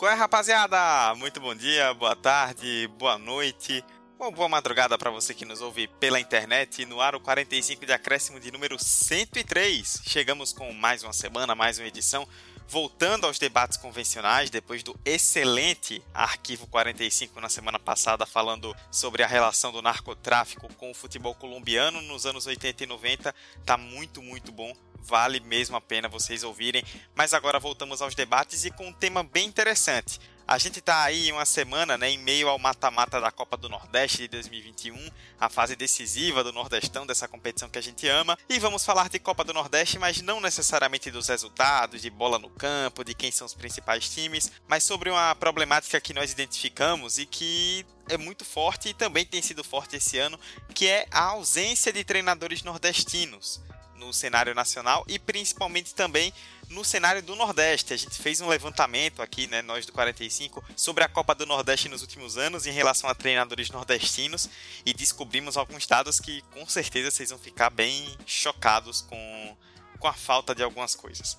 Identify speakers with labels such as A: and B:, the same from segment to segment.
A: Qual é, rapaziada? Muito bom dia, boa tarde, boa noite, ou boa madrugada para você que nos ouve pela internet no o 45 de acréscimo de número 103. Chegamos com mais uma semana, mais uma edição, voltando aos debates convencionais depois do excelente Arquivo 45 na semana passada falando sobre a relação do narcotráfico com o futebol colombiano nos anos 80 e 90. Tá muito, muito bom vale mesmo a pena vocês ouvirem. Mas agora voltamos aos debates e com um tema bem interessante. A gente está aí uma semana, né, em meio ao mata-mata da Copa do Nordeste de 2021, a fase decisiva do Nordestão, dessa competição que a gente ama. E vamos falar de Copa do Nordeste, mas não necessariamente dos resultados, de bola no campo, de quem são os principais times, mas sobre uma problemática que nós identificamos e que é muito forte e também tem sido forte esse ano, que é a ausência de treinadores nordestinos no cenário nacional e principalmente também no cenário do Nordeste. A gente fez um levantamento aqui, né, nós do 45, sobre a Copa do Nordeste nos últimos anos em relação a treinadores nordestinos e descobrimos alguns dados que com certeza vocês vão ficar bem chocados com, com a falta de algumas coisas.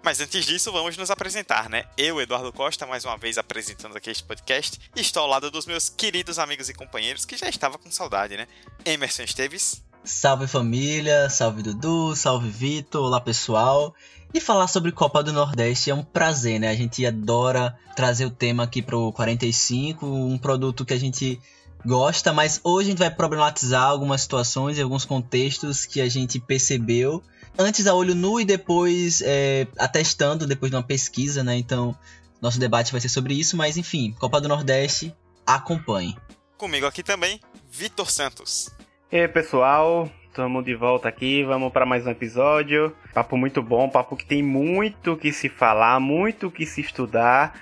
A: Mas antes disso, vamos nos apresentar, né? Eu, Eduardo Costa, mais uma vez apresentando aqui este podcast, estou ao lado dos meus queridos amigos e companheiros que já estava com saudade, né? Emerson Esteves.
B: Salve família, salve Dudu, salve Vitor, olá pessoal. E falar sobre Copa do Nordeste é um prazer, né? A gente adora trazer o tema aqui pro 45, um produto que a gente gosta, mas hoje a gente vai problematizar algumas situações e alguns contextos que a gente percebeu antes a olho nu e depois é, atestando, depois de uma pesquisa, né? Então, nosso debate vai ser sobre isso, mas enfim, Copa do Nordeste, acompanhe.
A: Comigo aqui também, Vitor Santos.
C: E aí, pessoal, estamos de volta aqui, vamos para mais um episódio. Papo muito bom, papo que tem muito que se falar, muito que se estudar.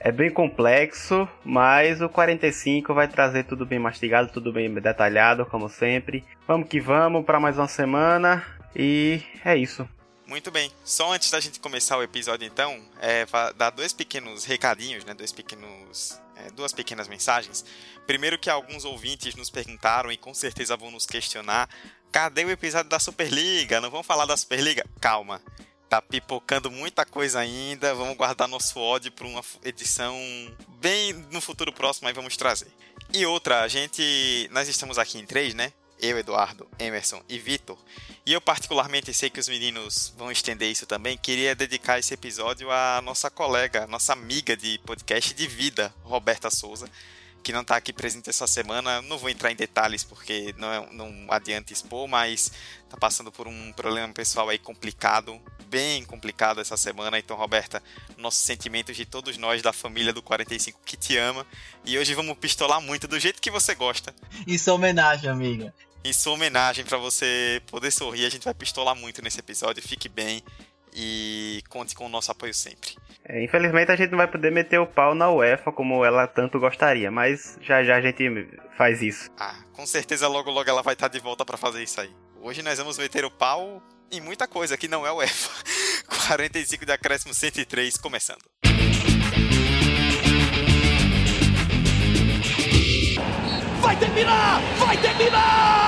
C: É bem complexo, mas o 45 vai trazer tudo bem mastigado, tudo bem detalhado, como sempre. Vamos que vamos para mais uma semana e é isso.
A: Muito bem. Só antes da gente começar o episódio, então, é, dar dois pequenos recadinhos, né? Dois pequenos. É, duas pequenas mensagens. Primeiro que alguns ouvintes nos perguntaram e com certeza vão nos questionar. Cadê o episódio da Superliga? Não vamos falar da Superliga? Calma. Tá pipocando muita coisa ainda. Vamos guardar nosso ódio para uma edição bem no futuro próximo aí vamos trazer. E outra, a gente. Nós estamos aqui em três, né? eu, Eduardo, Emerson e Vitor. E eu, particularmente, sei que os meninos vão estender isso também. Queria dedicar esse episódio à nossa colega, nossa amiga de podcast de vida, Roberta Souza, que não está aqui presente essa semana. Não vou entrar em detalhes porque não, é não adianta expor, mas está passando por um problema pessoal aí complicado, bem complicado essa semana. Então, Roberta, nossos sentimentos de todos nós da família do 45 que te ama. E hoje vamos pistolar muito do jeito que você gosta.
B: Isso é homenagem, amiga
A: em sua homenagem para você poder sorrir. A gente vai pistolar muito nesse episódio. Fique bem e conte com o nosso apoio sempre.
C: É, infelizmente a gente não vai poder meter o pau na UEFA como ela tanto gostaria, mas já já a gente faz isso.
A: Ah, com certeza logo logo ela vai estar tá de volta para fazer isso aí. Hoje nós vamos meter o pau em muita coisa que não é UEFA. 45 de acréscimo 103 começando. Vai terminar! Vai terminar!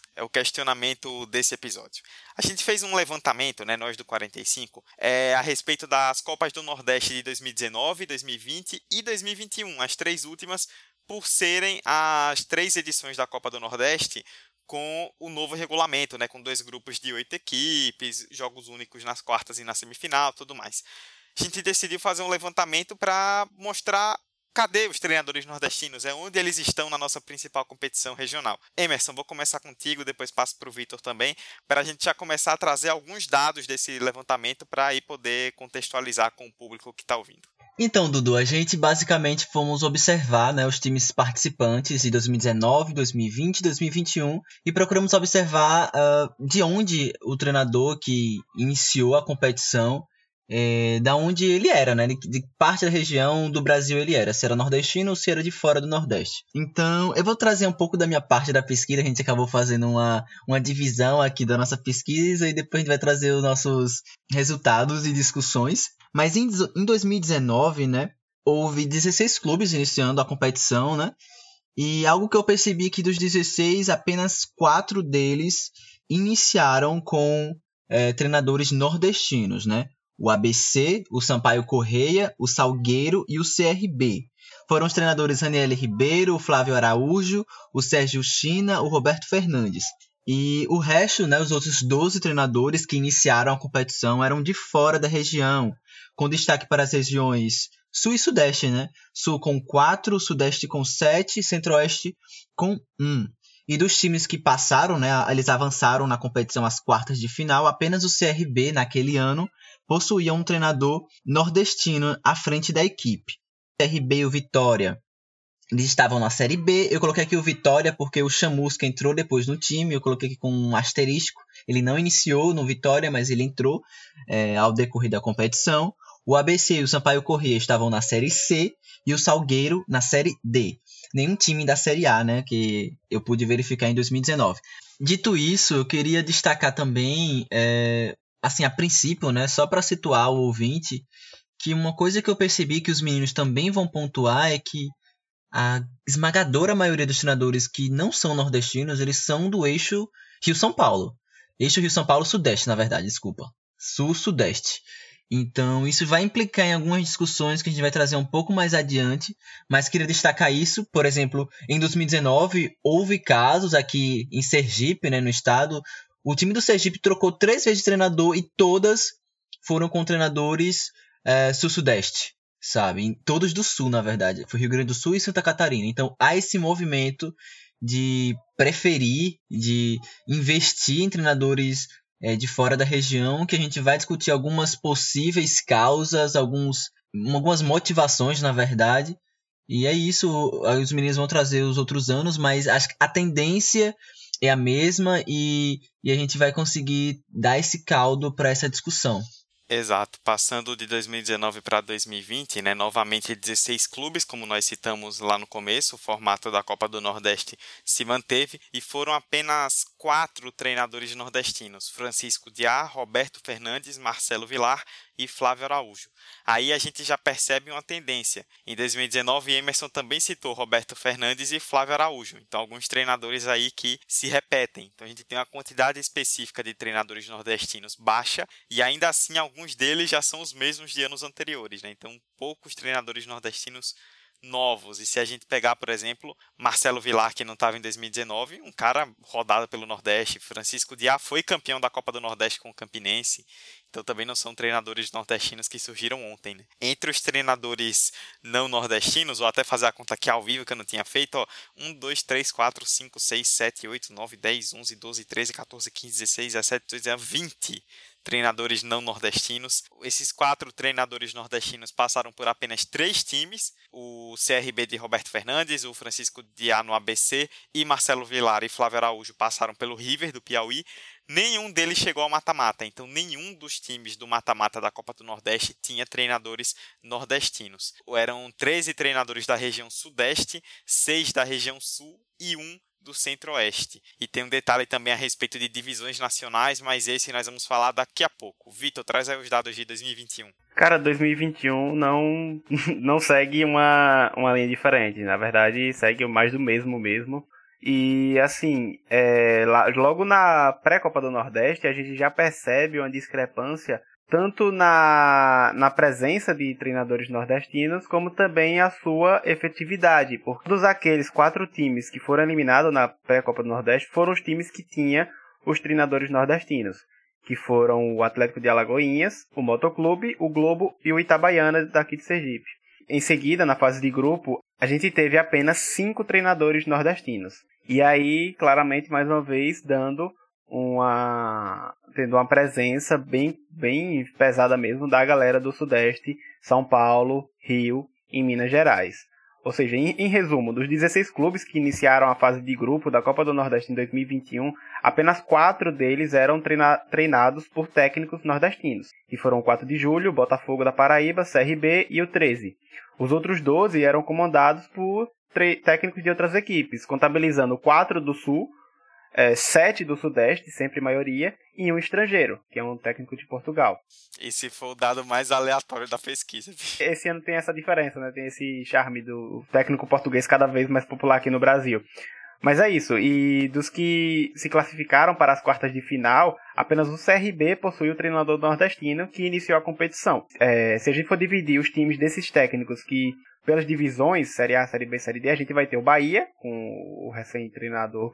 A: é o questionamento desse episódio. A gente fez um levantamento, né, nós do 45, é, a respeito das Copas do Nordeste de 2019, 2020 e 2021, as três últimas, por serem as três edições da Copa do Nordeste com o novo regulamento, né, com dois grupos de oito equipes, jogos únicos nas quartas e na semifinal, tudo mais. A gente decidiu fazer um levantamento para mostrar Cadê os treinadores nordestinos? É onde eles estão na nossa principal competição regional. Emerson, vou começar contigo, depois passo para o Vitor também, para a gente já começar a trazer alguns dados desse levantamento para aí poder contextualizar com o público que está ouvindo.
B: Então, Dudu, a gente basicamente fomos observar né, os times participantes de 2019, 2020, 2021 e procuramos observar uh, de onde o treinador que iniciou a competição é, da onde ele era, né? De, parte da região do Brasil ele era, se era nordestino ou se era de fora do Nordeste. Então, eu vou trazer um pouco da minha parte da pesquisa, a gente acabou fazendo uma, uma divisão aqui da nossa pesquisa e depois a gente vai trazer os nossos resultados e discussões. Mas em, em 2019, né, houve 16 clubes iniciando a competição, né? E algo que eu percebi que dos 16, apenas 4 deles iniciaram com é, treinadores nordestinos, né? o ABC, o Sampaio Correia, o Salgueiro e o CRB. Foram os treinadores Daniel Ribeiro, o Flávio Araújo, o Sérgio China, o Roberto Fernandes. E o resto, né, os outros 12 treinadores que iniciaram a competição eram de fora da região, com destaque para as regiões Sul e Sudeste, né? Sul com 4, Sudeste com 7, Centro-Oeste com 1. E dos times que passaram, né, eles avançaram na competição às quartas de final, apenas o CRB, naquele ano, possuía um treinador nordestino à frente da equipe. RB e o Vitória eles estavam na Série B. Eu coloquei aqui o Vitória porque o Chamusca entrou depois no time. Eu coloquei aqui com um asterisco. Ele não iniciou no Vitória, mas ele entrou é, ao decorrer da competição. O ABC e o Sampaio Corrêa estavam na Série C e o Salgueiro na Série D. Nenhum time da Série A, né? Que eu pude verificar em 2019. Dito isso, eu queria destacar também é, assim, a princípio, né, só para situar o ouvinte, que uma coisa que eu percebi que os meninos também vão pontuar é que a esmagadora maioria dos treinadores que não são nordestinos, eles são do eixo Rio-São Paulo. Eixo Rio-São Paulo-Sudeste, na verdade, desculpa. Sul-Sudeste. Então, isso vai implicar em algumas discussões que a gente vai trazer um pouco mais adiante, mas queria destacar isso. Por exemplo, em 2019, houve casos aqui em Sergipe, né, no estado, o time do Sergipe trocou três vezes de treinador e todas foram com treinadores é, sul-sudeste, sabe? Todos do sul, na verdade. Foi Rio Grande do Sul e Santa Catarina. Então há esse movimento de preferir, de investir em treinadores é, de fora da região, que a gente vai discutir algumas possíveis causas, alguns, algumas motivações, na verdade. E é isso, os meninos vão trazer os outros anos, mas acho que a tendência é a mesma e, e a gente vai conseguir dar esse caldo para essa discussão.
A: Exato, passando de 2019 para 2020, né, novamente 16 clubes, como nós citamos lá no começo, o formato da Copa do Nordeste se manteve e foram apenas quatro treinadores nordestinos: Francisco Diá, Roberto Fernandes, Marcelo Vilar e Flávio Araújo. Aí a gente já percebe uma tendência. Em 2019, Emerson também citou Roberto Fernandes e Flávio Araújo. Então, alguns treinadores aí que se repetem. Então, a gente tem uma quantidade específica de treinadores nordestinos baixa e ainda assim alguns deles já são os mesmos de anos anteriores. Né? Então, poucos treinadores nordestinos novos. E se a gente pegar, por exemplo, Marcelo Vilar, que não estava em 2019, um cara rodado pelo Nordeste, Francisco Diá foi campeão da Copa do Nordeste com o Campinense. Então também não são treinadores nordestinos que surgiram ontem, né? Entre os treinadores não nordestinos, vou até fazer a conta aqui ao vivo que eu não tinha feito, ó, 1, 2, 3, 4, 5, 6, 7, 8, 9, 10, 11, 12, 13, 14, 15, 16, 17, 18, 19, 20 treinadores não nordestinos. Esses quatro treinadores nordestinos passaram por apenas três times: o CRB de Roberto Fernandes, o Francisco Diá no ABC e Marcelo Vilar e Flávio Araújo passaram pelo River do Piauí. Nenhum deles chegou ao mata-mata, então nenhum dos times do mata-mata da Copa do Nordeste tinha treinadores nordestinos. Eram 13 treinadores da região Sudeste, 6 da região Sul e um do Centro-Oeste. E tem um detalhe também a respeito de divisões nacionais, mas esse nós vamos falar daqui a pouco. Vitor, traz aí os dados de 2021.
C: Cara, 2021 não, não segue uma, uma linha diferente. Na verdade, segue mais do mesmo mesmo. E assim, é, logo na pré-Copa do Nordeste, a gente já percebe uma discrepância tanto na, na presença de treinadores nordestinos, como também a sua efetividade. Por dos aqueles quatro times que foram eliminados na pré-copa do Nordeste, foram os times que tinha os treinadores nordestinos, que foram o Atlético de Alagoinhas, o Motoclube, o Globo e o Itabaiana daqui de Sergipe. Em seguida, na fase de grupo, a gente teve apenas cinco treinadores nordestinos. E aí, claramente, mais uma vez, dando uma tendo uma presença bem bem pesada mesmo da galera do Sudeste, São Paulo, Rio e Minas Gerais. Ou seja, em, em, resumo, dos 16 clubes que iniciaram a fase de grupo da Copa do Nordeste em 2021, apenas quatro deles eram treina treinados por técnicos nordestinos, que foram o 4 de julho, Botafogo da Paraíba, CRB e o 13. Os outros 12 eram comandados por técnicos de outras equipes, contabilizando quatro do Sul, é, sete do Sudeste, sempre maioria, e um estrangeiro, que é um técnico de Portugal.
A: Esse foi o dado mais aleatório da pesquisa.
C: Esse ano tem essa diferença, né? Tem esse charme do técnico português cada vez mais popular aqui no Brasil. Mas é isso, e dos que se classificaram para as quartas de final, apenas o CRB possui o treinador nordestino que iniciou a competição. É, se a gente for dividir os times desses técnicos que pelas divisões, Série A, Série B, Série D, a gente vai ter o Bahia, com o recém-treinador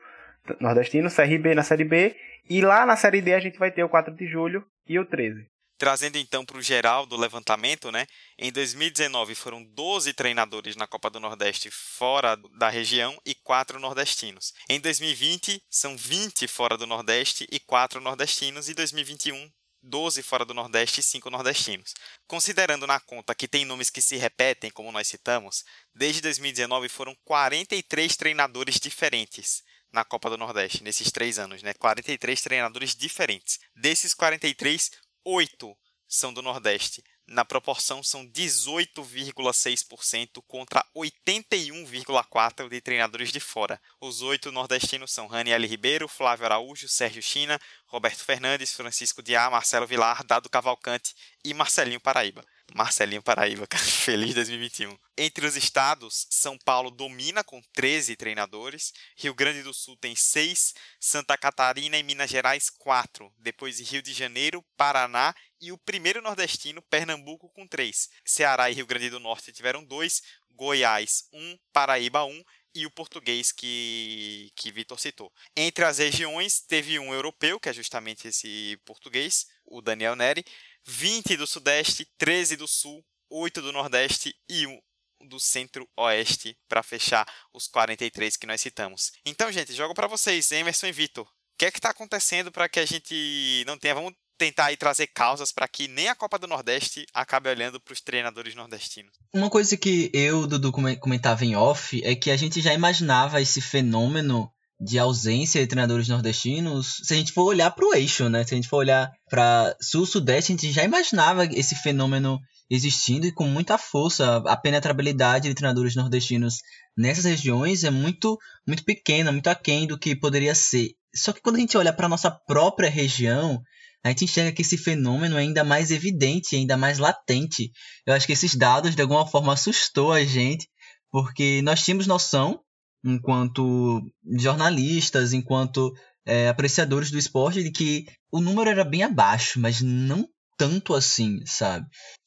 C: nordestino, CRB na Série B. E lá na Série D a gente vai ter o 4 de julho e o 13.
A: Trazendo então para o geral do levantamento, né? Em 2019 foram 12 treinadores na Copa do Nordeste fora da região e 4 nordestinos. Em 2020 são 20 fora do Nordeste e 4 nordestinos. E 2021 12 fora do Nordeste e 5 nordestinos. Considerando na conta que tem nomes que se repetem, como nós citamos, desde 2019 foram 43 treinadores diferentes na Copa do Nordeste nesses três anos, né? 43 treinadores diferentes. Desses 43, oito são do Nordeste. Na proporção, são 18,6% contra 81,4% de treinadores de fora. Os oito nordestinos são Raniel Ribeiro, Flávio Araújo, Sérgio China, Roberto Fernandes, Francisco Diá, Marcelo Vilar, Dado Cavalcante e Marcelinho Paraíba. Marcelinho Paraíba, cara. Feliz 2021. Entre os estados, São Paulo domina com 13 treinadores, Rio Grande do Sul tem 6, Santa Catarina e Minas Gerais 4, depois Rio de Janeiro, Paraná e o primeiro nordestino, Pernambuco, com 3. Ceará e Rio Grande do Norte tiveram 2, Goiás 1, um, Paraíba 1 um, e o português que, que Vitor citou. Entre as regiões, teve um europeu, que é justamente esse português, o Daniel Neri, 20 do Sudeste, 13 do Sul, 8 do Nordeste e 1 do Centro-Oeste para fechar os 43 que nós citamos. Então, gente, jogo para vocês, Emerson e Vitor. O que é que está acontecendo para que a gente não tenha? Vamos tentar aí trazer causas para que nem a Copa do Nordeste acabe olhando para os treinadores nordestinos.
B: Uma coisa que eu, Dudu, comentava em off é que a gente já imaginava esse fenômeno de ausência de treinadores nordestinos, se a gente for olhar para o eixo, né? Se a gente for olhar para sul-sudeste, a gente já imaginava esse fenômeno existindo e com muita força. A penetrabilidade de treinadores nordestinos nessas regiões é muito, muito pequena, muito aquém do que poderia ser. Só que quando a gente olha para nossa própria região, a gente enxerga que esse fenômeno é ainda mais evidente, ainda mais latente. Eu acho que esses dados de alguma forma assustou a gente, porque nós tínhamos noção enquanto jornalistas, enquanto é, apreciadores do esporte, de que o número era bem abaixo, mas não tanto assim, sabe?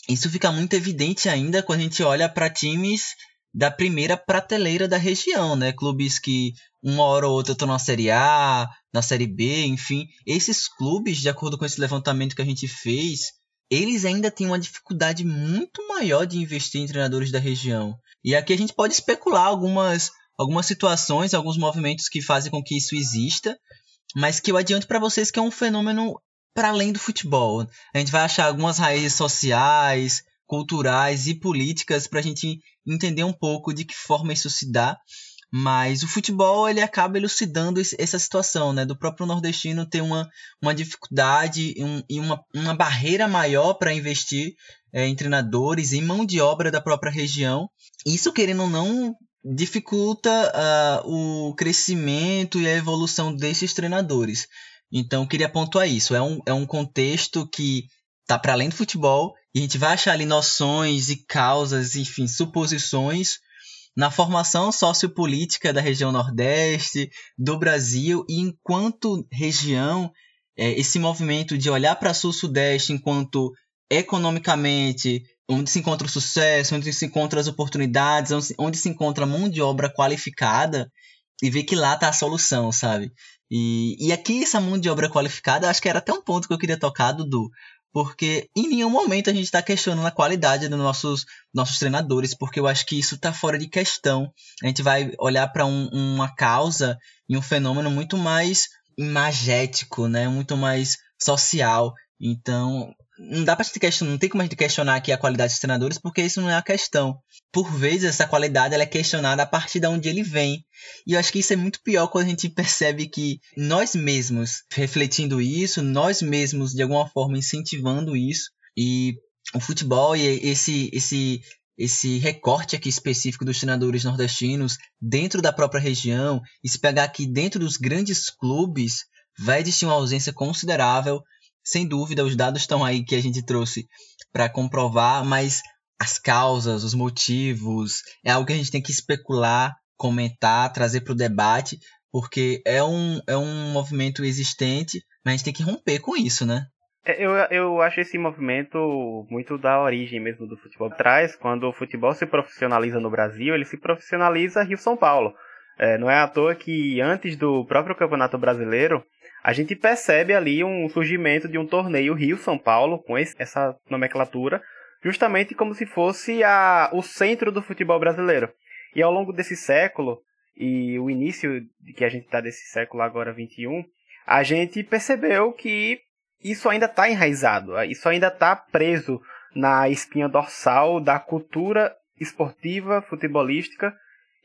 B: Isso fica muito evidente ainda quando a gente olha para times da primeira prateleira da região, né? Clubes que uma hora ou outra estão na Série A, na Série B, enfim. Esses clubes, de acordo com esse levantamento que a gente fez, eles ainda têm uma dificuldade muito maior de investir em treinadores da região. E aqui a gente pode especular algumas algumas situações, alguns movimentos que fazem com que isso exista, mas que eu adianto para vocês que é um fenômeno para além do futebol. A gente vai achar algumas raízes sociais, culturais e políticas para a gente entender um pouco de que forma isso se dá. Mas o futebol ele acaba elucidando essa situação, né? Do próprio nordestino ter uma, uma dificuldade um, e uma, uma barreira maior para investir é, em treinadores, em mão de obra da própria região. Isso, querendo ou não, dificulta uh, o crescimento e a evolução desses treinadores. Então, queria pontuar isso. É um, é um contexto que está para além do futebol e a gente vai achar ali noções e causas, enfim, suposições na formação sociopolítica da região Nordeste, do Brasil, e enquanto região, é, esse movimento de olhar para Sul-Sudeste enquanto economicamente, onde se encontra o sucesso, onde se encontra as oportunidades, onde se, onde se encontra mão de obra qualificada e ver que lá está a solução, sabe? E, e aqui essa mão de obra qualificada, acho que era até um ponto que eu queria tocar, Dudu, porque em nenhum momento a gente está questionando a qualidade dos nossos, nossos treinadores, porque eu acho que isso está fora de questão. A gente vai olhar para um, uma causa e um fenômeno muito mais imagético, né? muito mais social. Então, não dá para questionar, não tem como a gente questionar aqui a qualidade dos treinadores, porque isso não é a questão. Por vezes essa qualidade ela é questionada a partir de onde ele vem. E eu acho que isso é muito pior quando a gente percebe que nós mesmos refletindo isso, nós mesmos de alguma forma incentivando isso e o futebol e esse esse esse recorte aqui específico dos treinadores nordestinos dentro da própria região, e se pegar aqui dentro dos grandes clubes, vai existir uma ausência considerável sem dúvida, os dados estão aí que a gente trouxe para comprovar, mas as causas, os motivos, é algo que a gente tem que especular, comentar, trazer para o debate, porque é um, é um movimento existente, mas a gente tem que romper com isso, né? É,
C: eu, eu acho esse movimento muito da origem mesmo do futebol. Traz, quando o futebol se profissionaliza no Brasil, ele se profissionaliza Rio-São Paulo. É, não é à toa que antes do próprio Campeonato Brasileiro, a gente percebe ali um surgimento de um torneio Rio-São Paulo, com essa nomenclatura, justamente como se fosse a, o centro do futebol brasileiro. E ao longo desse século, e o início que a gente está desse século agora 21, a gente percebeu que isso ainda está enraizado, isso ainda está preso na espinha dorsal da cultura esportiva, futebolística.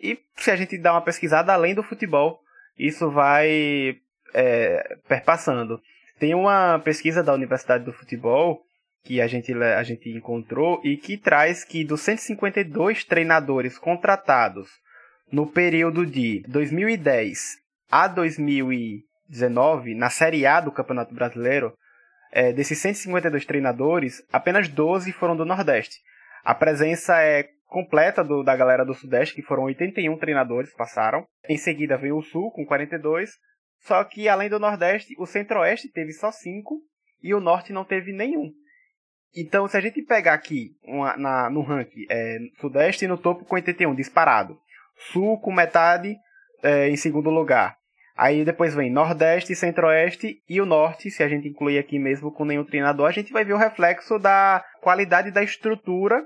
C: E se a gente dá uma pesquisada além do futebol, isso vai é, perpassando. Tem uma pesquisa da Universidade do Futebol que a gente, a gente encontrou e que traz que dos 152 treinadores contratados no período de 2010 a 2019, na Série A do Campeonato Brasileiro, é, desses 152 treinadores, apenas 12 foram do Nordeste. A presença é completa do, da galera do Sudeste, que foram 81 treinadores passaram. Em seguida veio o Sul, com 42. Só que além do Nordeste, o Centro-Oeste teve só cinco e o Norte não teve nenhum. Então, se a gente pegar aqui uma, na, no ranking, é, Sudeste no topo com 81, disparado. Sul com metade é, em segundo lugar. Aí depois vem Nordeste, Centro-Oeste e o Norte. Se a gente incluir aqui mesmo com nenhum treinador, a gente vai ver o reflexo da qualidade da estrutura.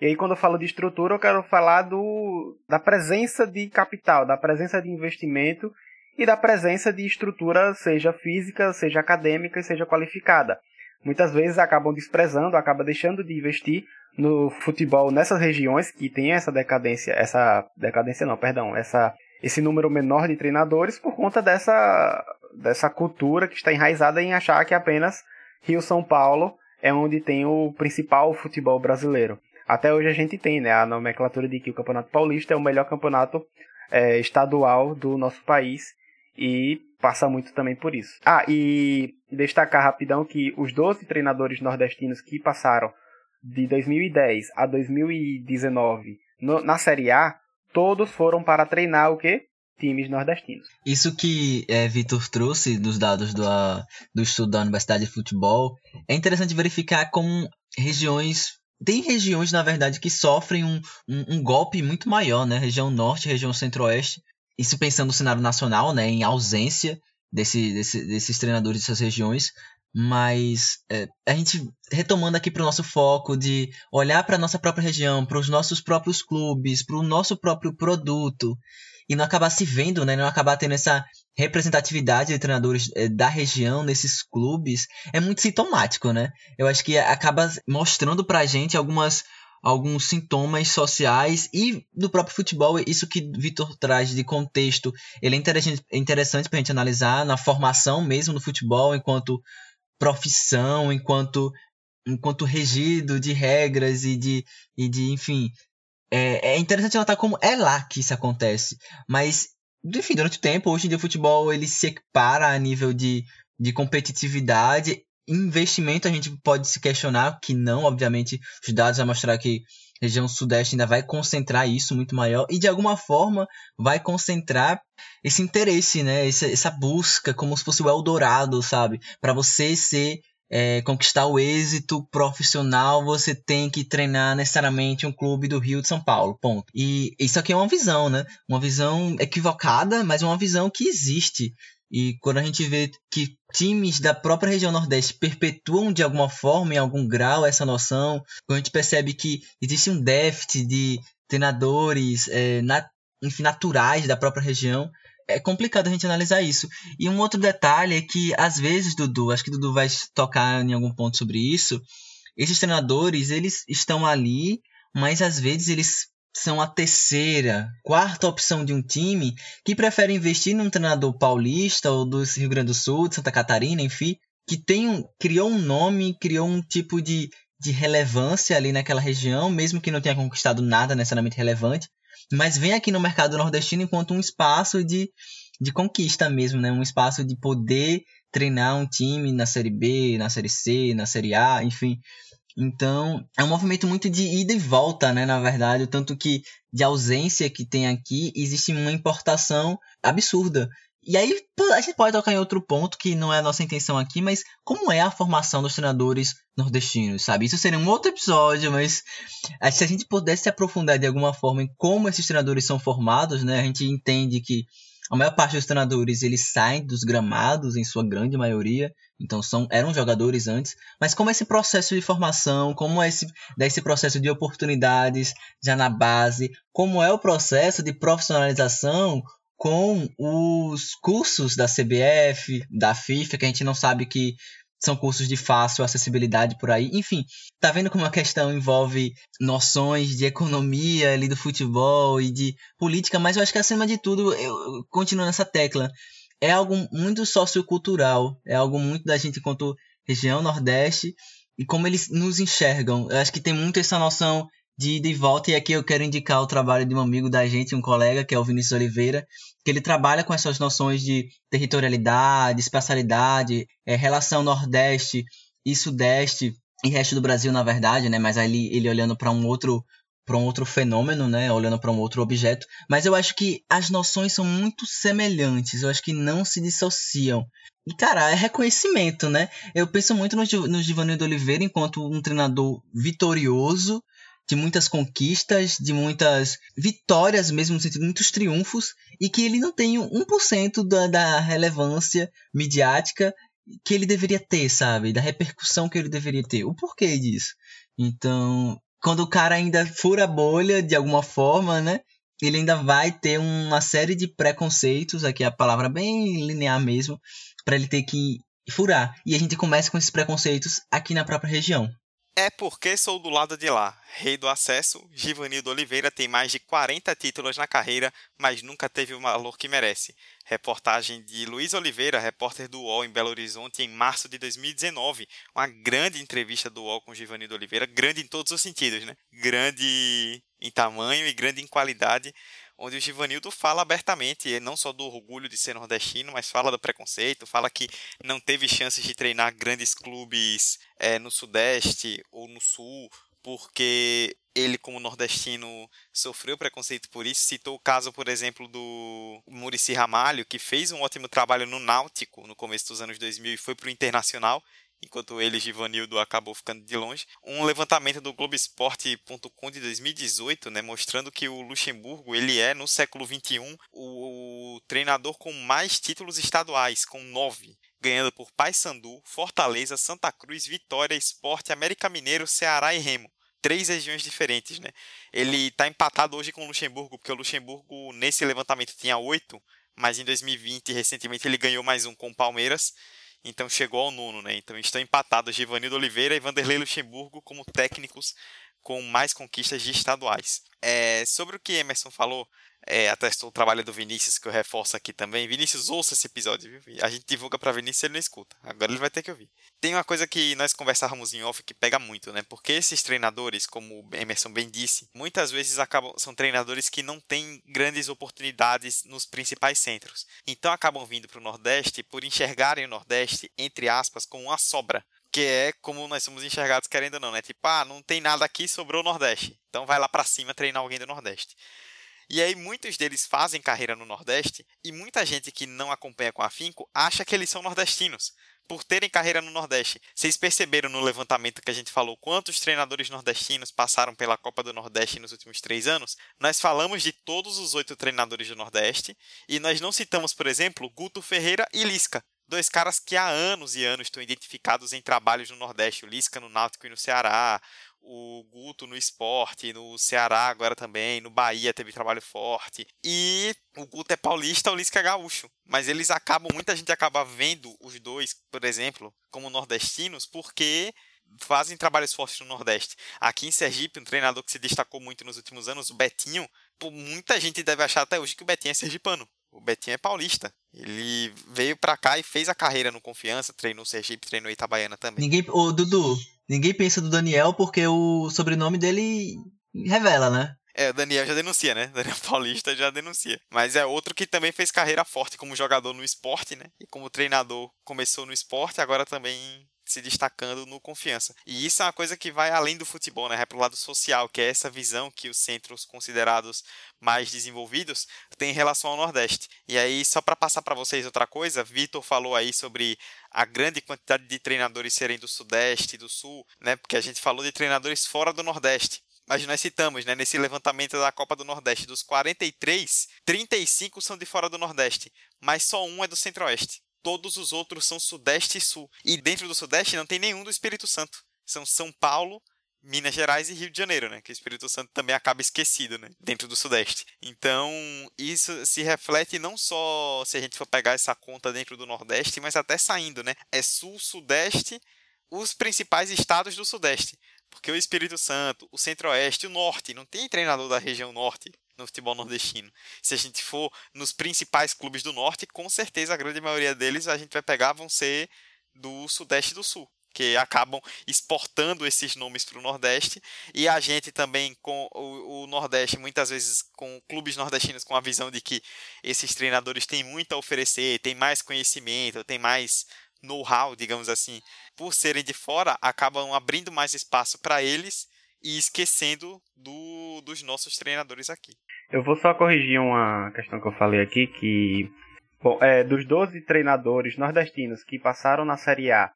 C: E aí, quando eu falo de estrutura, eu quero falar do, da presença de capital, da presença de investimento e da presença de estrutura, seja física, seja acadêmica e seja qualificada. Muitas vezes acabam desprezando, acabam deixando de investir no futebol nessas regiões que tem essa decadência, essa decadência não, perdão, essa esse número menor de treinadores por conta dessa dessa cultura que está enraizada em achar que apenas Rio São Paulo é onde tem o principal futebol brasileiro. Até hoje a gente tem, né, a nomenclatura de que o Campeonato Paulista é o melhor campeonato é, estadual do nosso país e passa muito também por isso. Ah, e destacar rapidão que os 12 treinadores nordestinos que passaram de 2010 a 2019 no, na Série A, todos foram para treinar o quê? Times nordestinos.
B: Isso que é, Vitor trouxe dos dados do, a, do estudo da Universidade de Futebol, é interessante verificar como regiões tem regiões, na verdade, que sofrem um, um, um, golpe muito maior, né? Região Norte, região Centro-Oeste, isso pensando no cenário nacional, né, em ausência desse, desse desses treinadores dessas regiões, mas é, a gente retomando aqui para o nosso foco de olhar para a nossa própria região, para os nossos próprios clubes, para o nosso próprio produto e não acabar se vendo, né? Não acabar tendo essa representatividade de treinadores é, da região nesses clubes é muito sintomático, né? Eu acho que acaba mostrando para a gente algumas alguns sintomas sociais e do próprio futebol, isso que Vitor traz de contexto, ele é interessante, interessante para a gente analisar na formação mesmo do futebol, enquanto profissão, enquanto enquanto regido de regras e de, e de enfim. É, é interessante notar como é lá que isso acontece, mas enfim, durante o tempo, hoje em dia o futebol ele se equipara a nível de, de competitividade Investimento a gente pode se questionar que não, obviamente, os dados vão mostrar que a região sudeste ainda vai concentrar isso muito maior e de alguma forma vai concentrar esse interesse, né? Essa, essa busca como se fosse o Eldorado, sabe? Para você ser é, conquistar o êxito profissional, você tem que treinar necessariamente um clube do Rio de São Paulo, ponto. E isso aqui é uma visão, né? Uma visão equivocada, mas uma visão que existe. E quando a gente vê que times da própria região Nordeste perpetuam de alguma forma, em algum grau, essa noção, quando a gente percebe que existe um déficit de treinadores é, enfim, naturais da própria região, é complicado a gente analisar isso. E um outro detalhe é que, às vezes, Dudu, acho que Dudu vai tocar em algum ponto sobre isso, esses treinadores, eles estão ali, mas às vezes eles são a terceira, quarta opção de um time que prefere investir num treinador paulista ou do Rio Grande do Sul, de Santa Catarina, enfim, que tem um, criou um nome, criou um tipo de, de relevância ali naquela região, mesmo que não tenha conquistado nada necessariamente relevante, mas vem aqui no mercado nordestino enquanto um espaço de, de conquista mesmo, né? um espaço de poder treinar um time na Série B, na Série C, na Série A, enfim. Então, é um movimento muito de ida e volta, né, na verdade, tanto que de ausência que tem aqui, existe uma importação absurda. E aí, a gente pode tocar em outro ponto que não é a nossa intenção aqui, mas como é a formação dos treinadores nordestinos, sabe? Isso seria um outro episódio, mas se a gente pudesse se aprofundar de alguma forma em como esses treinadores são formados, né? A gente entende que a maior parte dos treinadores eles saem dos gramados em sua grande maioria, então são eram jogadores antes, mas como é esse processo de formação, como é esse desse processo de oportunidades já na base, como é o processo de profissionalização com os cursos da CBF, da FIFA, que a gente não sabe que são cursos de fácil acessibilidade por aí. Enfim, tá vendo como a questão envolve noções de economia ali do futebol e de política, mas eu acho que acima de tudo, eu continuo nessa tecla, é algo muito sociocultural, é algo muito da gente enquanto região Nordeste e como eles nos enxergam. Eu acho que tem muito essa noção de ida e volta. E aqui eu quero indicar o trabalho de um amigo da gente, um colega, que é o Vinícius Oliveira, que ele trabalha com essas noções de territorialidade, espacialidade, é, relação Nordeste e Sudeste e resto do Brasil, na verdade, né? Mas aí ele, olhando para um outro para um outro fenômeno, né, olhando para um outro objeto, mas eu acho que as noções são muito semelhantes, eu acho que não se dissociam. E, cara, é reconhecimento, né? Eu penso muito no, no Giovanni de Oliveira enquanto um treinador vitorioso, de muitas conquistas, de muitas vitórias mesmo, no sentido de muitos triunfos, e que ele não tem 1% da, da relevância midiática que ele deveria ter, sabe? Da repercussão que ele deveria ter. O porquê disso? Então, quando o cara ainda fura a bolha de alguma forma, né? Ele ainda vai ter uma série de preconceitos, aqui é a palavra bem linear mesmo, para ele ter que furar. E a gente começa com esses preconceitos aqui na própria região.
A: É porque sou do lado de lá. Rei do acesso, Givanildo Oliveira tem mais de 40 títulos na carreira, mas nunca teve o valor que merece. Reportagem de Luiz Oliveira, repórter do UOL em Belo Horizonte, em março de 2019. Uma grande entrevista do UOL com Givanildo Oliveira, grande em todos os sentidos, né? Grande em tamanho e grande em qualidade onde o Givanildo fala abertamente, não só do orgulho de ser nordestino, mas fala do preconceito, fala que não teve chances de treinar grandes clubes é, no Sudeste ou no Sul, porque ele, como nordestino, sofreu preconceito por isso. Citou o caso, por exemplo, do Murici Ramalho, que fez um ótimo trabalho no Náutico no começo dos anos 2000 e foi para o Internacional enquanto ele, Givanildo, acabou ficando de longe. Um levantamento do Globoesporte.com de 2018, né, mostrando que o Luxemburgo ele é, no século XXI, o, o treinador com mais títulos estaduais, com nove ganhando por Paysandu, Fortaleza, Santa Cruz, Vitória, Esporte, América Mineiro, Ceará e Remo. Três regiões diferentes, né? Ele está empatado hoje com o Luxemburgo, porque o Luxemburgo nesse levantamento tinha oito, mas em 2020, recentemente, ele ganhou mais um com o Palmeiras então chegou ao nono, né? Então estão empatados Givanildo Oliveira e Vanderlei Luxemburgo como técnicos com mais conquistas de estaduais. É, sobre o que Emerson falou, é, atestou o trabalho do Vinícius, que eu reforço aqui também. Vinícius, ouça esse episódio, viu? A gente divulga para Vinícius e ele não escuta. Agora ele vai ter que ouvir. Tem uma coisa que nós conversávamos em off que pega muito, né? Porque esses treinadores, como Emerson bem disse, muitas vezes acabam são treinadores que não têm grandes oportunidades nos principais centros. Então acabam vindo para o Nordeste por enxergarem o Nordeste, entre aspas, com uma sobra que é como nós somos enxergados querendo ou não, né? Tipo, ah, não tem nada aqui, sobrou o Nordeste. Então vai lá para cima treinar alguém do Nordeste. E aí muitos deles fazem carreira no Nordeste e muita gente que não acompanha com afinco acha que eles são nordestinos por terem carreira no Nordeste. Vocês perceberam no levantamento que a gente falou quantos treinadores nordestinos passaram pela Copa do Nordeste nos últimos três anos? Nós falamos de todos os oito treinadores do Nordeste e nós não citamos, por exemplo, Guto Ferreira e Lisca, dois caras que há anos e anos estão identificados em trabalhos no Nordeste, o Lisca no Náutico e no Ceará, o Guto no esporte, no Ceará agora também, no Bahia teve trabalho forte. E o Guto é paulista, o Lisca é gaúcho. Mas eles acabam, muita gente acaba vendo os dois, por exemplo, como nordestinos, porque fazem trabalhos fortes no Nordeste. Aqui em Sergipe, um treinador que se destacou muito nos últimos anos, o Betinho, muita gente deve achar até hoje que o Betinho é sergipano. O Betinho é paulista. Ele veio pra cá e fez a carreira no Confiança, treinou Sergipe, treinou Itabaiana também. Ninguém,
B: ô Dudu, ninguém pensa do Daniel porque o sobrenome dele revela, né?
A: É,
B: o
A: Daniel já denuncia, né? Daniel Paulista já denuncia. Mas é outro que também fez carreira forte como jogador no esporte, né? E como treinador começou no esporte, agora também se destacando no confiança. E isso é uma coisa que vai além do futebol, né? É pro lado social, que é essa visão que os centros considerados mais desenvolvidos têm em relação ao Nordeste. E aí, só para passar para vocês outra coisa, Vitor falou aí sobre a grande quantidade de treinadores serem do Sudeste, do Sul, né? Porque a gente falou de treinadores fora do Nordeste mas nós citamos, né, nesse levantamento da Copa do Nordeste, dos 43, 35 são de fora do Nordeste, mas só um é do Centro-Oeste todos os outros são Sudeste e Sul. E dentro do Sudeste não tem nenhum do Espírito Santo. São São Paulo, Minas Gerais e Rio de Janeiro, né? Que o Espírito Santo também acaba esquecido, né? Dentro do Sudeste. Então, isso se reflete não só se a gente for pegar essa conta dentro do Nordeste, mas até saindo, né? É Sul, Sudeste, os principais estados do Sudeste. Porque o Espírito Santo, o Centro-Oeste, o Norte, não tem treinador da região Norte no futebol nordestino. Se a gente for nos principais clubes do norte, com certeza a grande maioria deles a gente vai pegar vão ser do sudeste e do sul que acabam exportando esses nomes para o Nordeste e a gente também com o, o, Nordeste muitas vezes com clubes nordestinos com a visão de que esses treinadores têm muito a oferecer, têm mais conhecimento, têm mais know-how, digamos assim, por serem de fora, acabam abrindo mais espaço para eles e esquecendo do, dos nossos treinadores aqui.
C: Eu vou só corrigir uma questão que eu falei aqui, que bom, é, dos 12 treinadores nordestinos que passaram na Série A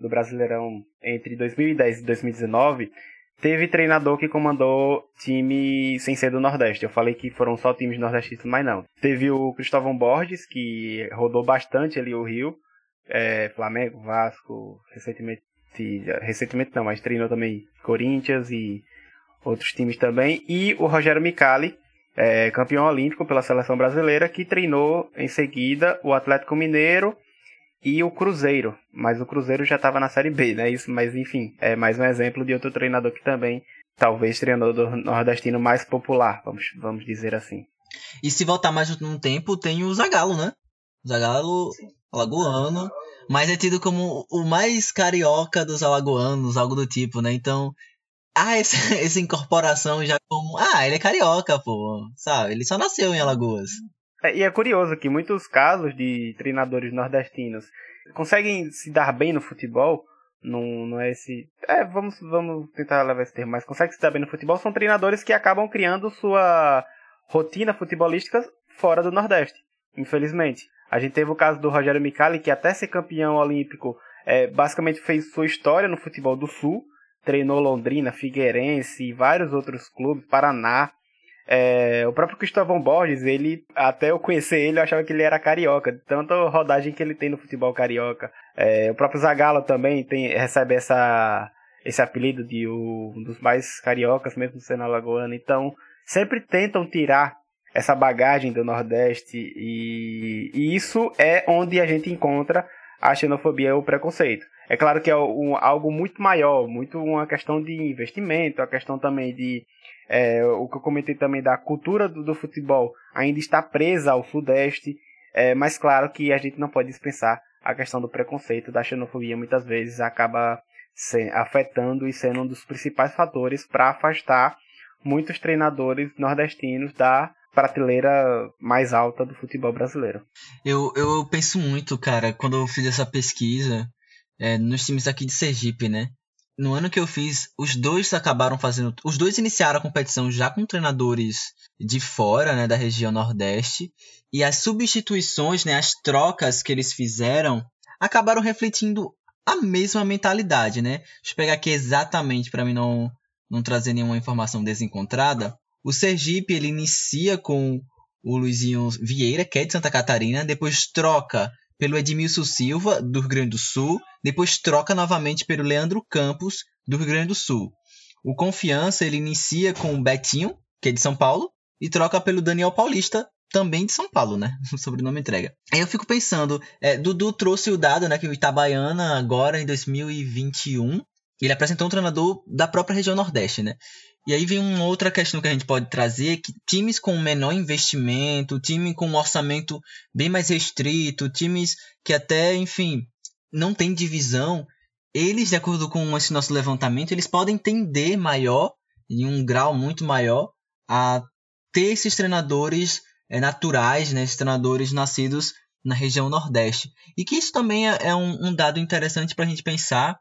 C: do Brasileirão entre 2010 e 2019, teve treinador que comandou time sem ser do Nordeste. Eu falei que foram só times nordestinos, mas não. Teve o Cristóvão Borges, que rodou bastante ali o Rio, é, Flamengo, Vasco, recentemente se, recentemente não, mas treinou também Corinthians e outros times também. E o Rogério Micali, é, campeão olímpico pela seleção brasileira, que treinou em seguida o Atlético Mineiro e o Cruzeiro. Mas o Cruzeiro já estava na Série B, né? Isso, mas enfim, é mais um exemplo de outro treinador que também, talvez treinador nordestino mais popular, vamos, vamos dizer assim.
B: E se voltar mais um tempo, tem o Zagallo, né? Zagallo alagoano, mas é tido como o mais carioca dos alagoanos, algo do tipo, né? Então, ah, essa incorporação já como, ah, ele é carioca, pô, sabe? Ele só nasceu em Alagoas.
C: É, e é curioso que muitos casos de treinadores nordestinos conseguem se dar bem no futebol, não, não é esse. É, vamos, vamos tentar levar esse termo, mas conseguem se dar bem no futebol, são treinadores que acabam criando sua rotina futebolística fora do Nordeste, infelizmente. A gente teve o caso do Rogério Micali, que até ser campeão olímpico, é, basicamente fez sua história no futebol do Sul, treinou Londrina, Figueirense e vários outros clubes, Paraná. É, o próprio Cristóvão Borges, ele até eu conhecer ele, eu achava que ele era carioca, de tanta rodagem que ele tem no futebol carioca. É, o próprio Zagallo também tem, recebe essa, esse apelido de um dos mais cariocas, mesmo sendo alagoano. Então, sempre tentam tirar essa bagagem do Nordeste e, e isso é onde a gente encontra a xenofobia e o preconceito. É claro que é um, algo muito maior, muito uma questão de investimento, a questão também de é, o que eu comentei também da cultura do, do futebol ainda está presa ao Sudeste, é, mas claro que a gente não pode dispensar a questão do preconceito, da xenofobia, muitas vezes acaba se, afetando e sendo um dos principais fatores para afastar muitos treinadores nordestinos da prateleira mais alta do futebol brasileiro.
B: Eu, eu penso muito, cara, quando eu fiz essa pesquisa é, nos times aqui de Sergipe, né? No ano que eu fiz, os dois acabaram fazendo. Os dois iniciaram a competição já com treinadores de fora, né, da região Nordeste. E as substituições, né, as trocas que eles fizeram, acabaram refletindo a mesma mentalidade, né? Deixa eu pegar aqui exatamente para mim não, não trazer nenhuma informação desencontrada. O Sergipe ele inicia com o Luizinho Vieira, que é de Santa Catarina, depois troca pelo Edmilson Silva, do Rio Grande do Sul, depois troca novamente pelo Leandro Campos, do Rio Grande do Sul. O Confiança ele inicia com o Betinho, que é de São Paulo, e troca pelo Daniel Paulista, também de São Paulo, né? O sobrenome entrega. Aí eu fico pensando, é, Dudu trouxe o dado, né? Que o Itabaiana, agora em 2021, ele apresentou um treinador da própria região Nordeste, né? E aí vem uma outra questão que a gente pode trazer, que times com menor investimento, time com um orçamento bem mais restrito, times que até, enfim, não tem divisão, eles, de acordo com esse nosso levantamento, eles podem tender maior, em um grau muito maior, a ter esses treinadores é, naturais, né, esses treinadores nascidos na região Nordeste. E que isso também é, é um, um dado interessante para a gente pensar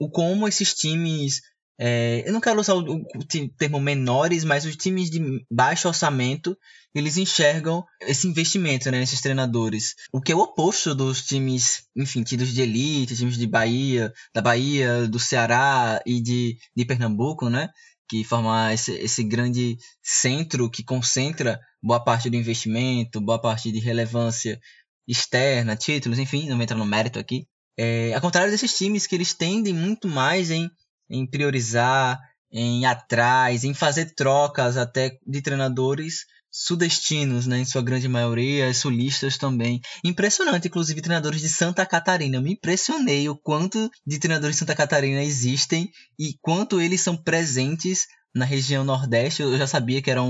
B: o como esses times é, eu não quero usar o, o termo menores, mas os times de baixo orçamento, eles enxergam esse investimento né, nesses treinadores. O que é o oposto dos times, enfim, tidos de elite, times de Bahia, da Bahia, do Ceará e de, de Pernambuco, né? Que forma esse, esse grande centro que concentra boa parte do investimento, boa parte de relevância externa, títulos, enfim, não vou entrar no mérito aqui. É, ao contrário desses times que eles tendem muito mais em em priorizar, em ir atrás, em fazer trocas até de treinadores sudestinos, né, em sua grande maioria, sulistas também. Impressionante, inclusive, treinadores de Santa Catarina. Eu me impressionei o quanto de treinadores de Santa Catarina existem e quanto eles são presentes na região Nordeste. Eu já sabia que era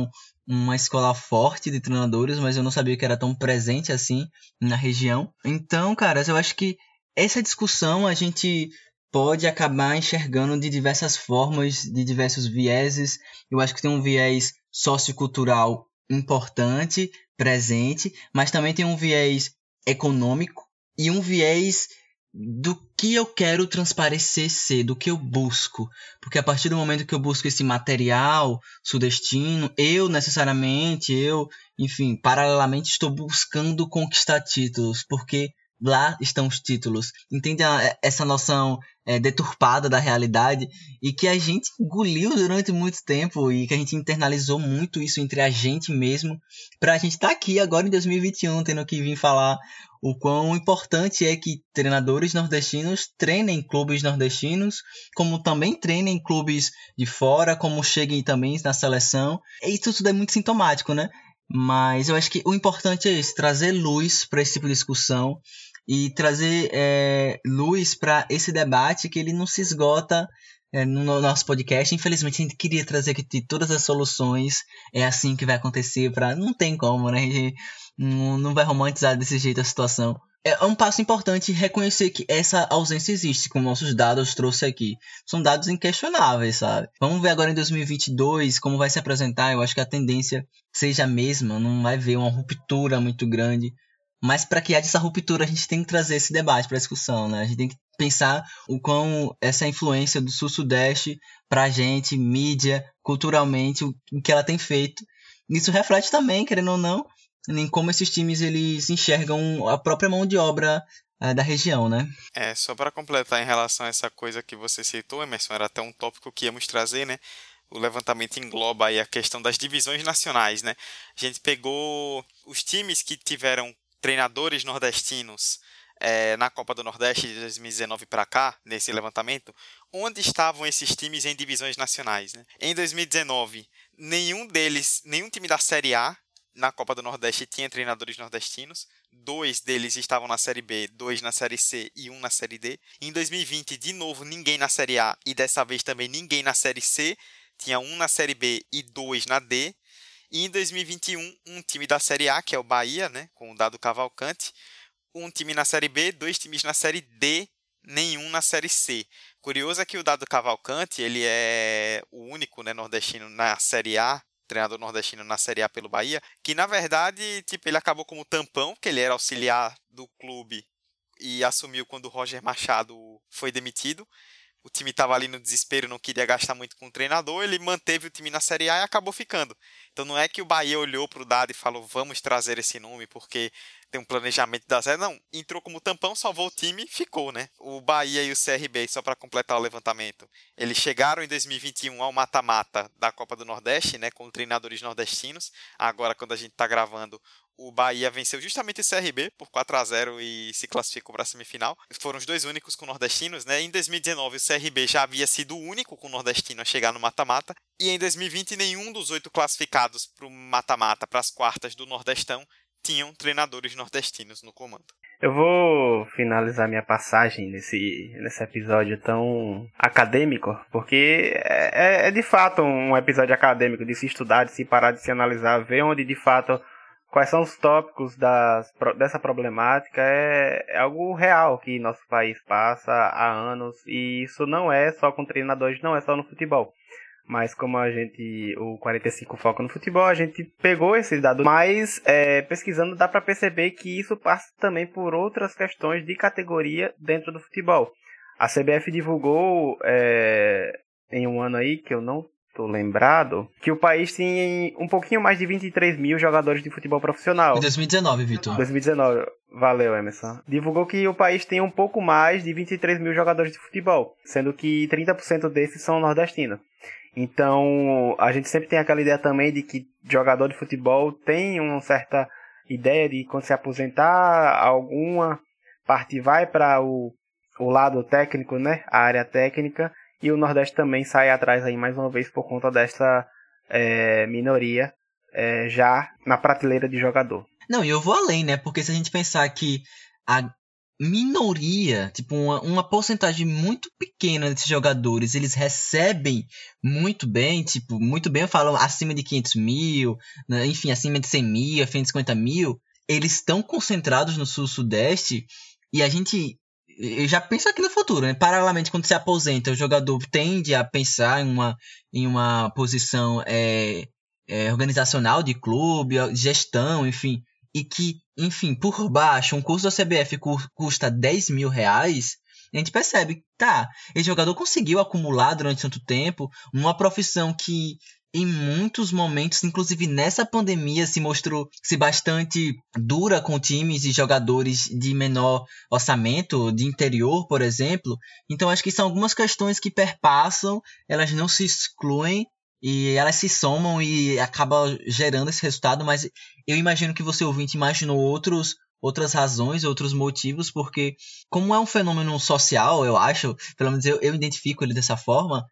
B: uma escola forte de treinadores, mas eu não sabia que era tão presente assim na região. Então, caras, eu acho que essa discussão a gente pode acabar enxergando de diversas formas, de diversos vieses. Eu acho que tem um viés sociocultural importante, presente, mas também tem um viés econômico e um viés do que eu quero transparecer ser, do que eu busco. Porque a partir do momento que eu busco esse material sudestino, eu necessariamente, eu, enfim, paralelamente estou buscando conquistar títulos, porque lá estão os títulos. Entende a, essa noção é, deturpada da realidade e que a gente engoliu durante muito tempo e que a gente internalizou muito isso entre a gente mesmo para a gente estar tá aqui agora em 2021 tendo que vir falar o quão importante é que treinadores nordestinos treinem clubes nordestinos, como também treinem clubes de fora, como cheguem também na seleção. isso tudo é muito sintomático, né? Mas eu acho que o importante é isso, trazer luz para esse tipo de discussão e trazer é, luz para esse debate que ele não se esgota é, no nosso podcast. Infelizmente, a gente queria trazer aqui todas as soluções. É assim que vai acontecer. Pra... Não tem como, né? A gente não, não vai romantizar desse jeito a situação. É, é um passo importante reconhecer que essa ausência existe, como nossos dados trouxe aqui. São dados inquestionáveis, sabe? Vamos ver agora em 2022 como vai se apresentar. Eu acho que a tendência seja a mesma, não vai haver uma ruptura muito grande mas para que haja essa ruptura, a gente tem que trazer esse debate para a discussão, né? A gente tem que pensar o quão essa influência do Sul-Sudeste para a gente, mídia, culturalmente, o que ela tem feito. Isso reflete também, querendo ou não, em como esses times eles enxergam a própria mão de obra eh, da região, né?
A: É, só para completar em relação a essa coisa que você citou, Emerson, era até um tópico que íamos trazer, né? O levantamento engloba aí a questão das divisões nacionais, né? A gente pegou os times que tiveram treinadores nordestinos é, na Copa do Nordeste de 2019 para cá, nesse levantamento, onde estavam esses times em divisões nacionais. Né? Em 2019, nenhum deles, nenhum time da Série A na Copa do Nordeste tinha treinadores nordestinos. Dois deles estavam na Série B, dois na Série C e um na Série D. Em 2020, de novo, ninguém na Série A e dessa vez também ninguém na Série C. Tinha um na Série B e dois na D. E em 2021, um time da Série A, que é o Bahia, né, com o Dado Cavalcante, um time na Série B, dois times na Série D, nenhum na Série C. Curioso é que o Dado Cavalcante, ele é o único né, nordestino na Série A, treinador nordestino na Série A pelo Bahia, que na verdade, tipo, ele acabou como tampão, que ele era auxiliar do clube e assumiu quando o Roger Machado foi demitido o time estava ali no desespero, não queria gastar muito com o treinador, ele manteve o time na Série A e acabou ficando. Então não é que o Bahia olhou para o dado e falou, vamos trazer esse nome, porque tem um planejamento da série. Não, entrou como tampão, salvou o time, ficou, né? O Bahia e o CRB, só para completar o levantamento, eles chegaram em 2021 ao mata-mata da Copa do Nordeste, né? Com treinadores nordestinos. Agora, quando a gente tá gravando, o Bahia venceu justamente o CRB por 4 a 0 e se classificou para a semifinal. Foram os dois únicos com nordestinos, né? Em 2019 o CRB já havia sido o único com nordestino a chegar no mata-mata e em 2020 nenhum dos oito classificados para o mata-mata, para as quartas do Nordestão, tinham treinadores nordestinos no comando.
C: Eu vou finalizar minha passagem nesse, nesse episódio tão acadêmico, porque é, é, é, de fato um episódio acadêmico de se estudar, de se parar, de se analisar, ver onde de fato quais são os tópicos das, dessa problemática é, é algo real que nosso país passa há anos e isso não é só com treinadores, não é só no futebol. Mas como a gente, o 45 foca no futebol, a gente pegou esses dados. Mas é, pesquisando dá para perceber que isso passa também por outras questões de categoria dentro do futebol. A CBF divulgou é, em um ano aí, que eu não tô lembrado, que o país tem um pouquinho mais de 23 mil jogadores de futebol profissional.
B: Em 2019, Vitor.
C: 2019. Valeu, Emerson. Divulgou que o país tem um pouco mais de 23 mil jogadores de futebol, sendo que 30% desses são nordestinos. Então, a gente sempre tem aquela ideia também de que jogador de futebol tem uma certa ideia de quando se aposentar, alguma parte vai para o, o lado técnico, né? A área técnica e o Nordeste também sai atrás aí mais uma vez por conta dessa é, minoria é, já na prateleira de jogador.
B: Não, e eu vou além, né? Porque se a gente pensar que a minoria, tipo uma, uma porcentagem muito pequena desses jogadores, eles recebem muito bem, tipo, muito bem, eu falo acima de 500 mil, né? enfim, acima de 100 mil, acima de 50 mil, eles estão concentrados no Sul-Sudeste e a gente já pensa aqui no futuro, né? Paralelamente, quando se aposenta, o jogador tende a pensar em uma, em uma posição é, é, organizacional de clube, gestão, enfim. E que, enfim, por baixo, um curso da CBF custa 10 mil reais, a gente percebe, tá, esse jogador conseguiu acumular durante tanto tempo uma profissão que em muitos momentos, inclusive nessa pandemia, se mostrou se bastante dura com times e jogadores de menor orçamento, de interior, por exemplo. Então acho que são algumas questões que perpassam, elas não se excluem e elas se somam e acaba gerando esse resultado, mas eu imagino que você ouvinte imaginou outros outras razões, outros motivos, porque como é um fenômeno social, eu acho, pelo menos eu, eu identifico ele dessa forma,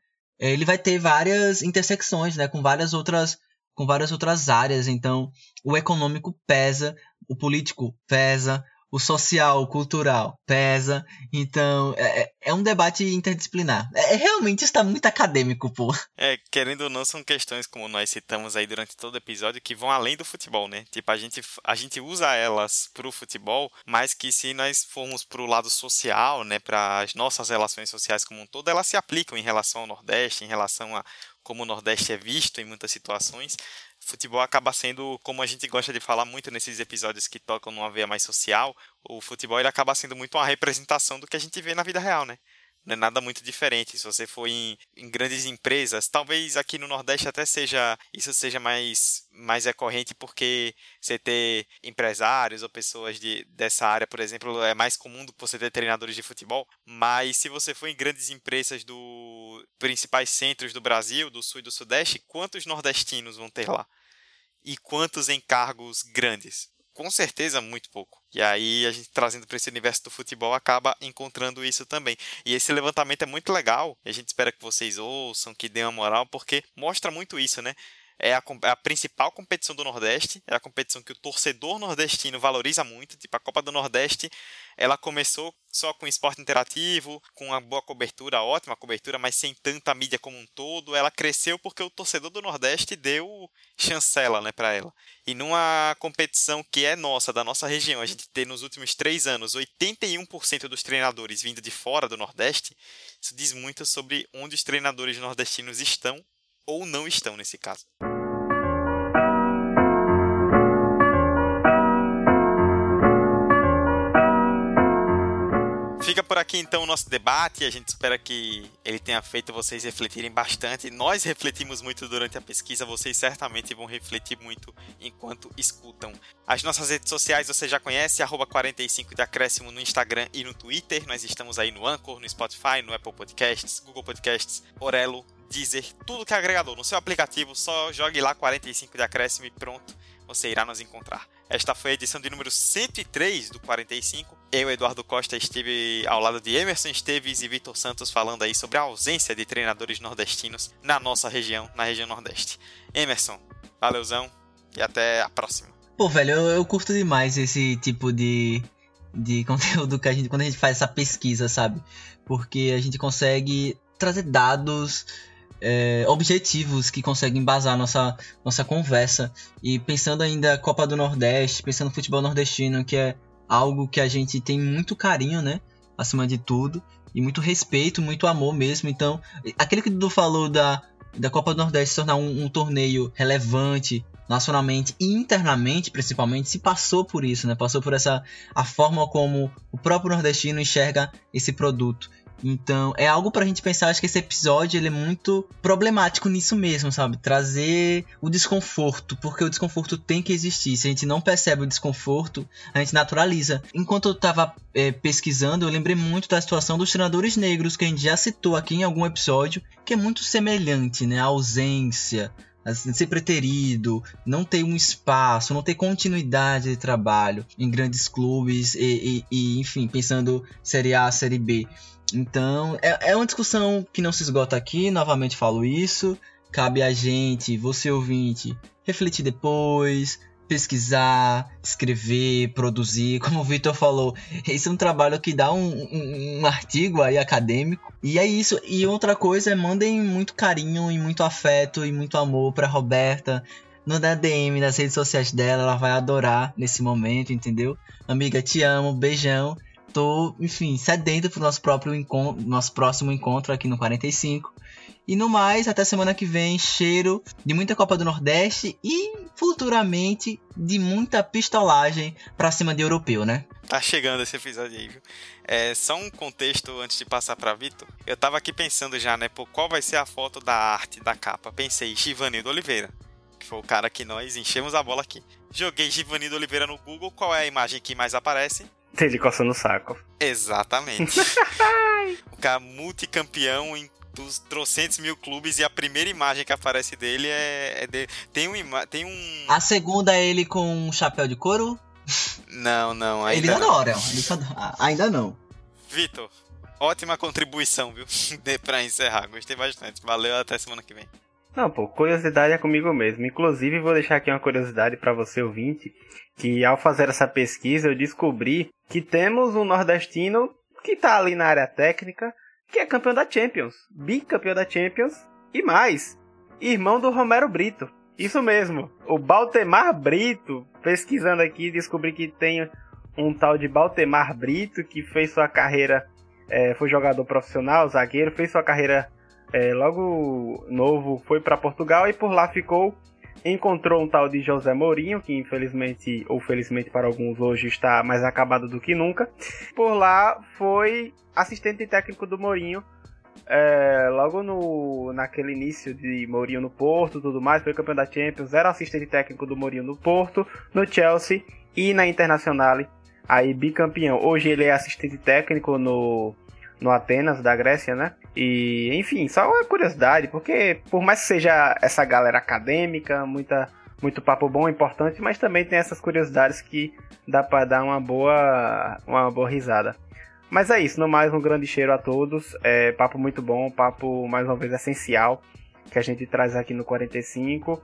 B: ele vai ter várias intersecções, né, com várias outras com várias outras áreas. Então, o econômico pesa, o político pesa, o social, o cultural pesa. Então, é, é é um debate interdisciplinar. É, é, realmente está muito acadêmico, pô.
A: É, querendo ou não, são questões como nós citamos aí durante todo o episódio que vão além do futebol, né? Tipo, a gente, a gente usa elas pro futebol, mas que se nós formos pro lado social, né, para as nossas relações sociais como um todo, elas se aplicam em relação ao Nordeste, em relação a como o Nordeste é visto em muitas situações, futebol acaba sendo, como a gente gosta de falar muito nesses episódios que tocam numa veia mais social, o futebol ele acaba sendo muito uma representação do que a gente vê na vida real, né? não é nada muito diferente. Se você for em, em, grandes empresas, talvez aqui no Nordeste até seja isso seja mais mais recorrente porque você ter empresários ou pessoas de, dessa área, por exemplo, é mais comum do que você ter treinadores de futebol. Mas se você for em grandes empresas do principais centros do Brasil, do Sul e do Sudeste, quantos nordestinos vão ter lá? E quantos em cargos grandes? com certeza muito pouco. E aí a gente trazendo para esse universo do futebol acaba encontrando isso também. E esse levantamento é muito legal. a gente espera que vocês ouçam, que dêem uma moral, porque mostra muito isso, né? é a, é a, principal competição do Nordeste, é a competição que o torcedor nordestino valoriza muito. Tipo, a Copa do Nordeste, ela começou só com esporte interativo, com uma boa cobertura, ótima cobertura, mas sem tanta mídia como um todo. Ela cresceu porque o torcedor do Nordeste deu chancela né, para ela. E numa competição que é nossa, da nossa região, a gente tem nos últimos três anos 81% dos treinadores vindo de fora do Nordeste, isso diz muito sobre onde os treinadores nordestinos estão ou não estão nesse caso. fica por aqui então o nosso debate. A gente espera que ele tenha feito vocês refletirem bastante. Nós refletimos muito durante a pesquisa, vocês certamente vão refletir muito enquanto escutam. As nossas redes sociais você já conhece, 45 Acréscimo no Instagram e no Twitter. Nós estamos aí no Anchor, no Spotify, no Apple Podcasts, Google Podcasts, Orelo, Deezer, tudo que é agregador. No seu aplicativo, só jogue lá 45 de acréscimo e pronto você irá nos encontrar. Esta foi a edição de número 103 do 45. Eu, Eduardo Costa, estive ao lado de Emerson Esteves e Vitor Santos falando aí sobre a ausência de treinadores nordestinos na nossa região, na região Nordeste. Emerson, valeuzão e até a próxima.
B: Pô, velho, eu, eu curto demais esse tipo de, de conteúdo que a gente, quando a gente faz essa pesquisa, sabe? Porque a gente consegue trazer dados é, objetivos que conseguem embasar nossa, nossa conversa. E pensando ainda Copa do Nordeste, pensando no futebol nordestino, que é algo que a gente tem muito carinho, né? Acima de tudo. E muito respeito, muito amor mesmo. Então, aquele que o Dudu falou da, da Copa do Nordeste se tornar um, um torneio relevante, nacionalmente e internamente, principalmente, se passou por isso, né? Passou por essa a forma como o próprio nordestino enxerga esse produto. Então, é algo pra gente pensar, acho que esse episódio ele é muito problemático nisso mesmo, sabe? Trazer o desconforto, porque o desconforto tem que existir. Se a gente não percebe o desconforto, a gente naturaliza. Enquanto eu tava é, pesquisando, eu lembrei muito da situação dos treinadores negros, que a gente já citou aqui em algum episódio, que é muito semelhante, né? A ausência, Assim, ser preterido, não ter um espaço, não ter continuidade de trabalho em grandes clubes e, e, e enfim, pensando Série A, Série B. Então, é, é uma discussão que não se esgota aqui, novamente falo isso. Cabe a gente, você ouvinte, refletir depois, pesquisar, escrever, produzir. Como o Vitor falou, esse é um trabalho que dá um, um, um, artigo aí acadêmico. E é isso. E outra coisa é mandem muito carinho e muito afeto e muito amor para Roberta. No da DM, nas redes sociais dela, ela vai adorar nesse momento, entendeu? Amiga, te amo, beijão tô, enfim, sedento pro nosso próprio encontro, nosso próximo encontro aqui no 45. E no mais, até semana que vem, cheiro de muita Copa do Nordeste e futuramente de muita pistolagem pra cima de europeu, né?
A: Tá chegando esse episódio aí, viu? É, só um contexto antes de passar pra Vitor. Eu tava aqui pensando já, né, por qual vai ser a foto da arte da capa. Pensei, Chivanildo Oliveira, que foi o cara que nós enchemos a bola aqui. Joguei Givanildo Oliveira no Google, qual é a imagem que mais aparece? Ele coçando o saco. Exatamente. o cara multicampeão em dos trocentos mil clubes e a primeira imagem que aparece dele é, é de, tem um tem um
B: a segunda é ele com um chapéu de couro
A: não não
B: ainda ele adora ah, ainda não
A: Vitor ótima contribuição viu para encerrar gostei bastante valeu até semana que vem
C: não, pô, curiosidade é comigo mesmo. Inclusive, vou deixar aqui uma curiosidade para você ouvinte, que ao fazer essa pesquisa eu descobri que temos um nordestino que tá ali na área técnica, que é campeão da Champions, bicampeão da Champions e mais, irmão do Romero Brito. Isso mesmo, o Baltemar Brito. Pesquisando aqui, descobri que tem um tal de Baltemar Brito que fez sua carreira, é, foi jogador profissional, zagueiro, fez sua carreira é, logo novo foi para Portugal e por lá ficou. Encontrou um tal de José Mourinho, que infelizmente, ou felizmente para alguns, hoje está mais acabado do que nunca. Por lá foi assistente técnico do Mourinho. É, logo no, naquele início de Mourinho no Porto tudo mais, foi campeão da Champions, era assistente técnico do Mourinho no Porto, no Chelsea e na Internacional, aí bicampeão. Hoje ele é assistente técnico no no Atenas da Grécia, né? E, enfim, só uma curiosidade, porque por mais que seja essa galera acadêmica, muita, muito papo bom, importante, mas também tem essas curiosidades que dá para dar uma boa, uma boa risada. Mas é isso, no mais um grande cheiro a todos. É, papo muito bom, papo mais uma vez essencial que a gente traz aqui no 45.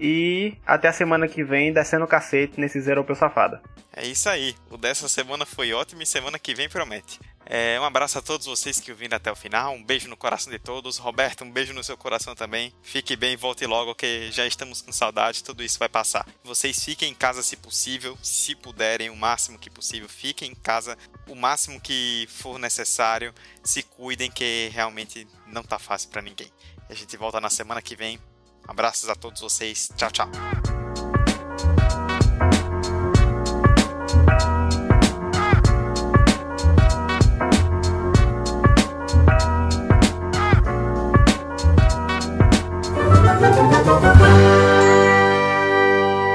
C: E até a semana que vem, descendo o cacete nesse zero europeu safado.
A: É isso aí. O dessa semana foi ótimo e semana que vem promete. É, um abraço a todos vocês que ouviram até o final. Um beijo no coração de todos. Roberto, um beijo no seu coração também. Fique bem, volte logo, que já estamos com saudade. Tudo isso vai passar. Vocês fiquem em casa se possível, se puderem, o máximo que possível. Fiquem em casa o máximo que for necessário. Se cuidem, que realmente não tá fácil para ninguém. A gente volta na semana que vem Abraços a todos vocês. Tchau, tchau.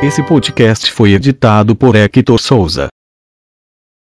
A: Esse podcast foi editado por Hector Souza.